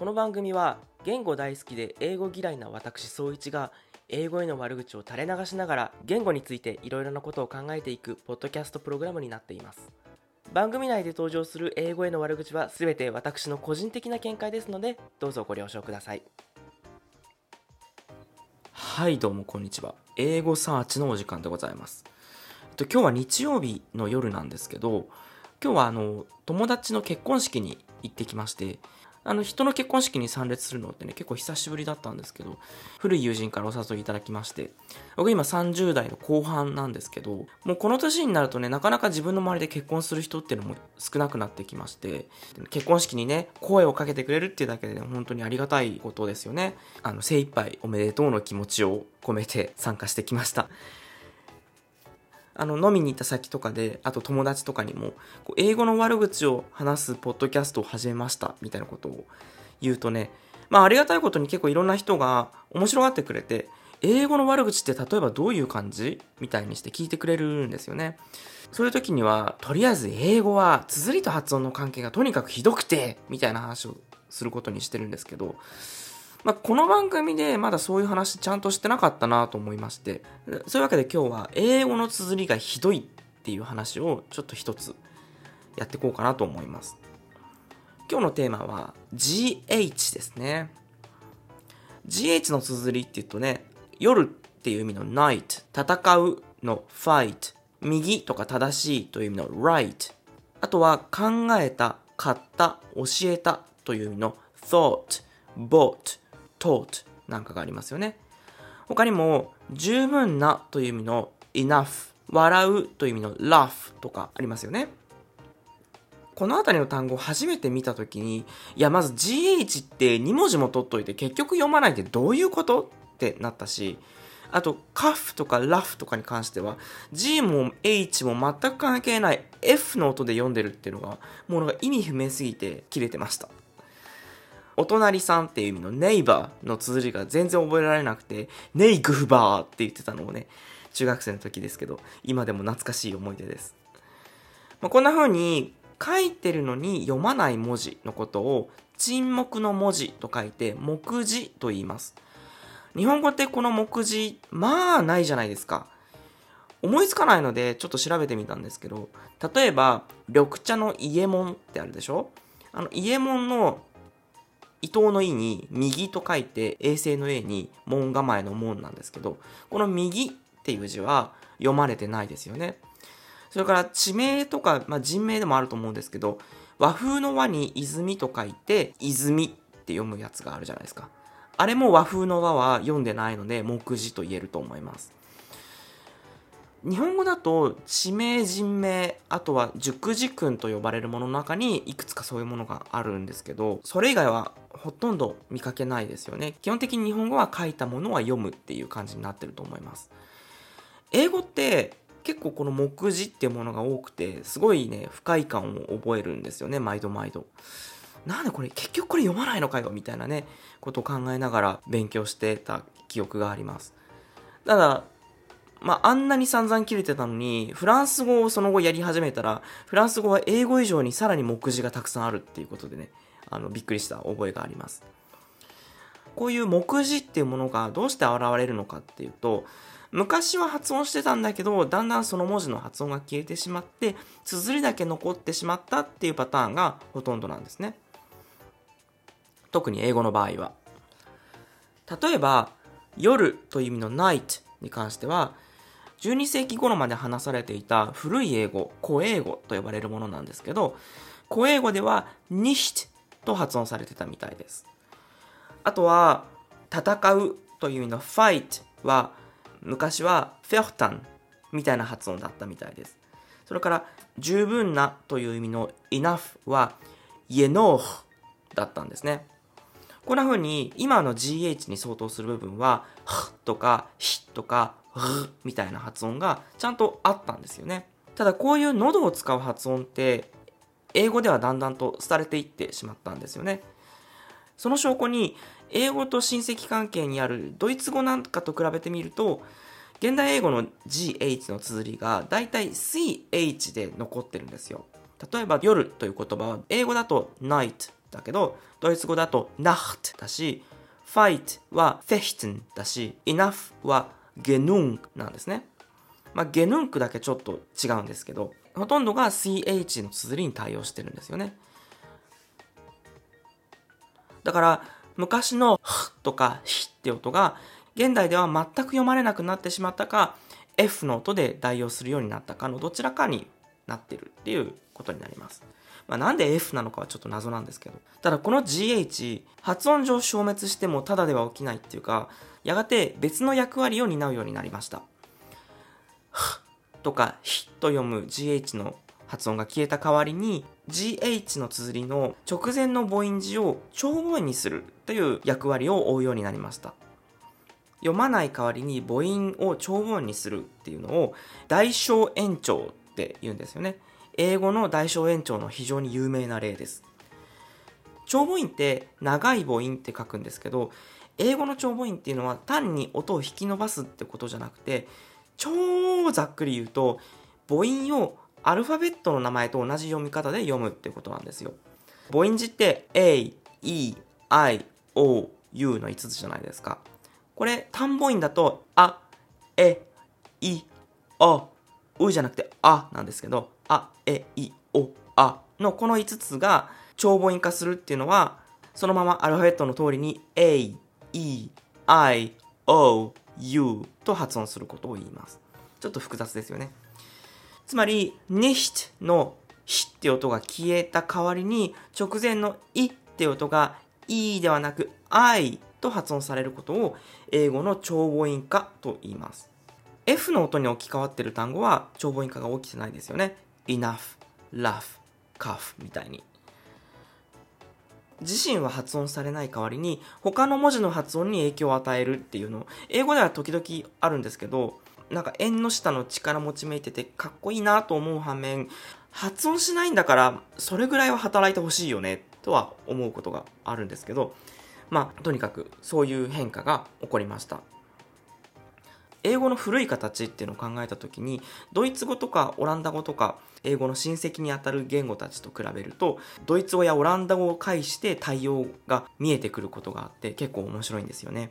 この番組は言語大好きで英語嫌いな私総一が英語への悪口を垂れ流しながら言語についていろいろなことを考えていくポッドキャストプログラムになっています。番組内で登場する英語への悪口は全て私の個人的な見解ですのでどうぞご了承ください。はいどうもこんにちは。英語サーチのお時間でございます。と今日は日曜日の夜なんですけど今日はあの友達の結婚式に行ってきましてあの人の結婚式に参列するのってね結構久しぶりだったんですけど古い友人からお誘いいただきまして僕今30代の後半なんですけどもうこの年になるとねなかなか自分の周りで結婚する人っていうのも少なくなってきまして結婚式にね声をかけてくれるっていうだけで、ね、本当にありがたいことですよね。あの精一杯おめでとうの気持ちを込めて参加してきました。あの飲みに行った先とかであと友達とかにもこう英語の悪口を話すポッドキャストを始めましたみたいなことを言うとねまあありがたいことに結構いろんな人が面白がってくれて英語の悪口って例えばどういう感じみたいにして聞いてくれるんですよね。そういう時にはとりあえず英語は綴りと発音の関係がとにかくひどくてみたいな話をすることにしてるんですけどまあ、この番組でまだそういう話ちゃんとしてなかったなと思いまして、そういうわけで今日は英語の綴りがひどいっていう話をちょっと一つやっていこうかなと思います。今日のテーマは GH ですね。GH の綴りって言うとね、夜っていう意味の night、戦うの fight、右とか正しいという意味の right、あとは考えた、買った、教えたという意味の thought、bought、taught なんかがありますよね。他にも、十分なという意味の enough、笑うという意味の laugh とかありますよね。この辺りの単語を初めて見たときに、いや、まず GH って2文字も取っといて結局読まないってどういうこと？ってなったし、あと、カフとかラフとかに関しては、G も H も全く関係ない F の音で読んでるっていうのが、もうなんか意味不明すぎて切れてました。お隣さんっていう意味のネイバーの綴りが全然覚えられなくて、ネイグフバーって言ってたのをね、中学生の時ですけど、今でも懐かしい思い出です。まあ、こんな風に書いてるのに読まない文字のことを沈黙の文字と書いて目字と言います。日本語ってこの目次、まあないじゃないですか。思いつかないのでちょっと調べてみたんですけど、例えば、緑茶の伊右衛門ってあるでしょ？あの、伊右衛門の伊藤の意に右と書いて衛星の A に門構えの門なんですけど、この右っていう字は読まれてないですよね。それから地名とか、まあ、人名でもあると思うんですけど、和風の和に泉と書いて泉って読むやつがあるじゃないですか。あれも和風の和は読んでないので目次と言えると思います。日本語だと地名人名あとは熟字訓と呼ばれるものの中にいくつかそういうものがあるんですけどそれ以外はほとんど見かけないですよね。基本的に日本語は書いたものは読むっていう感じになってると思います。英語って結構この目次っていうものが多くてすごいね不快感を覚えるんですよね毎度毎度。なんでこれ結局これ読まないのかよみたいなねことを考えながら勉強してた記憶があります。ただまあ、あんなに散々切れてたのに、フランス語をその後やり始めたら、フランス語は英語以上にさらに目次がたくさんあるっていうことでね、あの、びっくりした覚えがあります。こういう目次っていうものがどうして現れるのかっていうと、昔は発音してたんだけど、だんだんその文字の発音が消えてしまって、綴りだけ残ってしまったっていうパターンがほとんどなんですね。特に英語の場合は。例えば、夜という意味の night に関しては、12世紀頃まで話されていた古い英語、古英語と呼ばれるものなんですけど、古英語では nicht と発音されてたみたいです。あとは、戦うという意味の fight は、昔は fechten みたいな発音だったみたいです。それから、十分なという意味の enough は yenor だったんですね。こんな風に今の GH に相当する部分は、h とか h とかみたいな発音がちゃんとあったんですよね。ただこういう喉を使う発音って英語ではだんだんと廃れていってしまったんですよね。その証拠に英語と親戚関係にあるドイツ語なんかと比べてみると現代英語の GH の綴りがだいたい CH で残ってるんですよ。例えば夜という言葉は英語だと night だけど、ドイツ語だと Nacht だし、fight は fechten だし、enough は genug なんですね。まあ、ゲヌンクだけちょっと違うんですけど、ほとんどが CH の綴りに対応してるんですよね。だから、昔の h とか h って音が、現代では全く読まれなくなってしまったか、F の音で代用するようになったかのどちらかになってるっていうことになります。まあ、なんで F なのかはちょっと謎なんですけど。ただこの GH、発音上消滅してもただでは起きないっていうか、やがて別の役割を担うようになりました。とか、ひと読む GH の発音が消えた代わりに GH の綴りの直前の母音字を長母音にするという役割を負うようになりました。読まない代わりに母音を長母音にするっていうのを大小延長って言うんですよね。英語の大小延長の非常に有名な例です。長母音って長い母音って書くんですけど、英語の長母音っていうのは単に音を引き伸ばすってことじゃなくて、超ざっくり言うと、母音をアルファベットの名前と同じ読み方で読むってことなんですよ。母音字って A, E, I, O, U の5つじゃないですか。これ単母音だと、あ、え、い、お、うじゃなくてあなんですけど、あ、え、い、お、あのこの5つが長母音化するっていうのは、そのままアルファベットの通りに A, E, I, O, you と発音することを言います。ちょっと複雑ですよね。つまり、nicht のひって音が消えた代わりに、直前のいって音がいではなく I と発音されることを英語の長母音化と言います。F の音に置き換わってる単語は長母音化が起きてないですよね。enough, laugh, cuff みたいに。自身は発音されない代わりに他の文字の発音に影響を与えるっていうの英語では時々あるんですけどなんか縁の下の力持ちめいててかっこいいなと思う反面、発音しないんだからそれぐらいは働いてほしいよねとは思うことがあるんですけど、まあとにかくそういう変化が起こりました。英語の古い形っていうのを考えた時にドイツ語とかオランダ語とか英語の親戚にあたる言語たちと比べるとドイツ語やオランダ語を介して対応が見えてくることがあって結構面白いんですよね。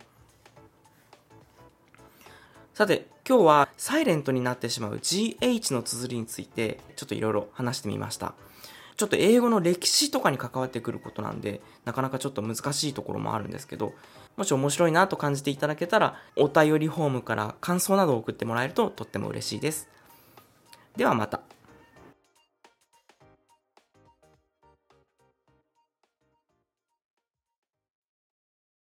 さて、今日はサイレントになってしまう GH の綴りについてちょっといろいろ話してみました。ちょっと英語の歴史とかに関わってくることなんで、なかなかちょっと難しいところもあるんですけど、もし面白いなと感じていただけたら、お便りフォームから感想などを送ってもらえるととっても嬉しいです。ではまた。